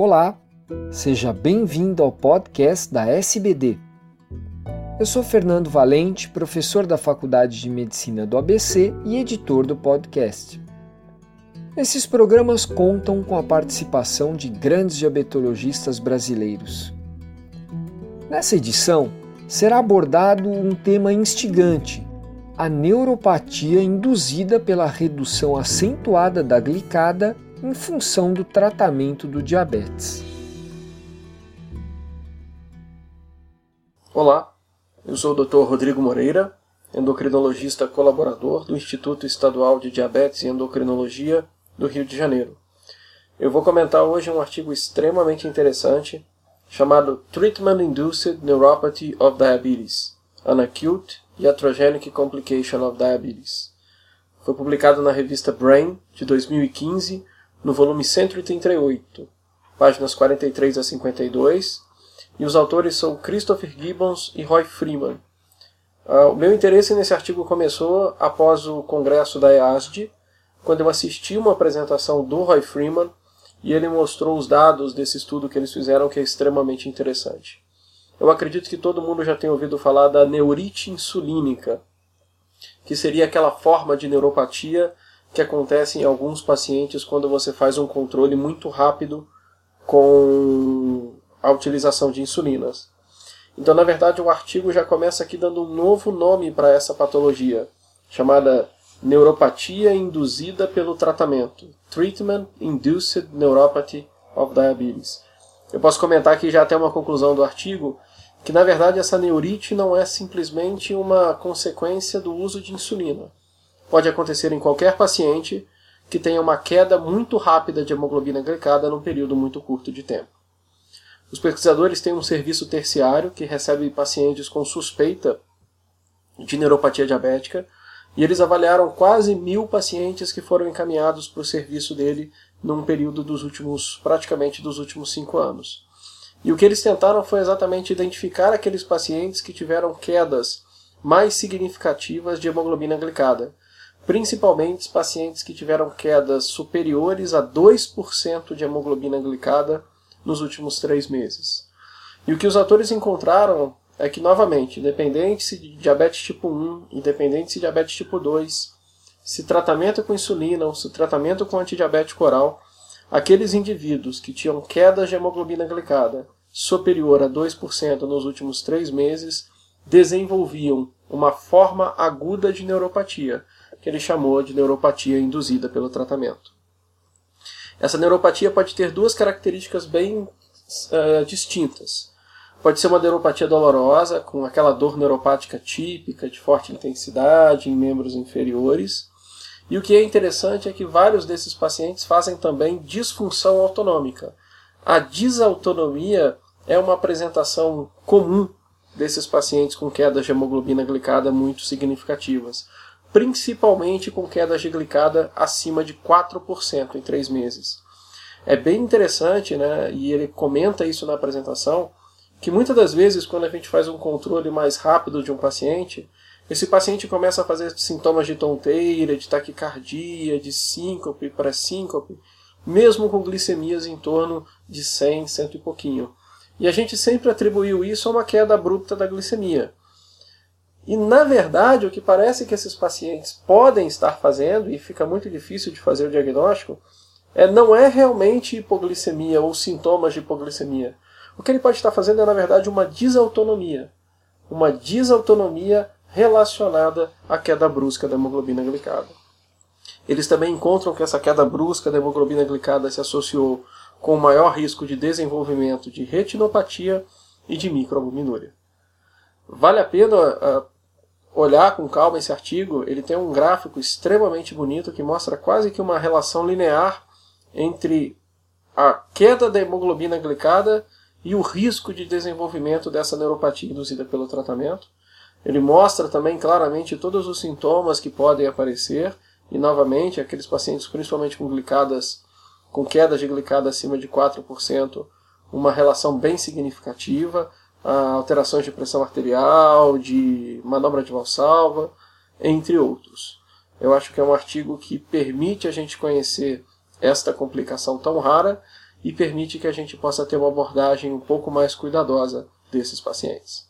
Olá, seja bem-vindo ao podcast da SBD. Eu sou Fernando Valente, professor da Faculdade de Medicina do ABC e editor do podcast. Esses programas contam com a participação de grandes diabetologistas brasileiros. Nessa edição, será abordado um tema instigante: a neuropatia induzida pela redução acentuada da glicada em função do tratamento do diabetes. Olá, eu sou o Dr. Rodrigo Moreira, endocrinologista colaborador do Instituto Estadual de Diabetes e Endocrinologia do Rio de Janeiro. Eu vou comentar hoje um artigo extremamente interessante chamado Treatment Induced Neuropathy of Diabetes, an Acute Iatrogenic Complication of Diabetes. Foi publicado na revista Brain de 2015 no volume 138, páginas 43 a 52, e os autores são Christopher Gibbons e Roy Freeman. Uh, o meu interesse nesse artigo começou após o congresso da EASD, quando eu assisti uma apresentação do Roy Freeman e ele mostrou os dados desse estudo que eles fizeram, que é extremamente interessante. Eu acredito que todo mundo já tem ouvido falar da neurite insulínica, que seria aquela forma de neuropatia que acontece em alguns pacientes quando você faz um controle muito rápido com a utilização de insulinas. Então, na verdade, o artigo já começa aqui dando um novo nome para essa patologia, chamada neuropatia induzida pelo tratamento, Treatment Induced Neuropathy of Diabetes. Eu posso comentar aqui já até uma conclusão do artigo, que na verdade essa neurite não é simplesmente uma consequência do uso de insulina pode acontecer em qualquer paciente que tenha uma queda muito rápida de hemoglobina glicada num período muito curto de tempo. Os pesquisadores têm um serviço terciário que recebe pacientes com suspeita de neuropatia diabética e eles avaliaram quase mil pacientes que foram encaminhados para o serviço dele num período dos últimos, praticamente dos últimos cinco anos. E o que eles tentaram foi exatamente identificar aqueles pacientes que tiveram quedas mais significativas de hemoglobina glicada, principalmente pacientes que tiveram quedas superiores a 2% de hemoglobina glicada nos últimos três meses. E o que os autores encontraram é que, novamente, independente se de diabetes tipo 1, independente se diabetes tipo 2, se tratamento com insulina ou se tratamento com antidiabético oral, aqueles indivíduos que tinham quedas de hemoglobina glicada superior a 2% nos últimos três meses desenvolviam uma forma aguda de neuropatia, que ele chamou de neuropatia induzida pelo tratamento. Essa neuropatia pode ter duas características bem uh, distintas. Pode ser uma neuropatia dolorosa, com aquela dor neuropática típica, de forte intensidade, em membros inferiores. E o que é interessante é que vários desses pacientes fazem também disfunção autonômica. A desautonomia é uma apresentação comum desses pacientes com quedas de hemoglobina glicada muito significativas principalmente com quedas de glicada acima de 4% em 3 meses. É bem interessante, né, e ele comenta isso na apresentação, que muitas das vezes quando a gente faz um controle mais rápido de um paciente, esse paciente começa a fazer sintomas de tonteira, de taquicardia, de síncope para síncope, mesmo com glicemias em torno de 100, 100 e pouquinho. E a gente sempre atribuiu isso a uma queda abrupta da glicemia. E na verdade, o que parece que esses pacientes podem estar fazendo, e fica muito difícil de fazer o diagnóstico, é, não é realmente hipoglicemia ou sintomas de hipoglicemia. O que ele pode estar fazendo é, na verdade, uma desautonomia. Uma desautonomia relacionada à queda brusca da hemoglobina glicada. Eles também encontram que essa queda brusca da hemoglobina glicada se associou com maior risco de desenvolvimento de retinopatia e de microalbuminúria. Vale a pena uh, olhar com calma esse artigo, ele tem um gráfico extremamente bonito que mostra quase que uma relação linear entre a queda da hemoglobina glicada e o risco de desenvolvimento dessa neuropatia induzida pelo tratamento. Ele mostra também claramente todos os sintomas que podem aparecer e novamente aqueles pacientes principalmente com glicadas com quedas de glicada acima de 4%, uma relação bem significativa alterações de pressão arterial, de manobra de valsalva, entre outros. Eu acho que é um artigo que permite a gente conhecer esta complicação tão rara e permite que a gente possa ter uma abordagem um pouco mais cuidadosa desses pacientes.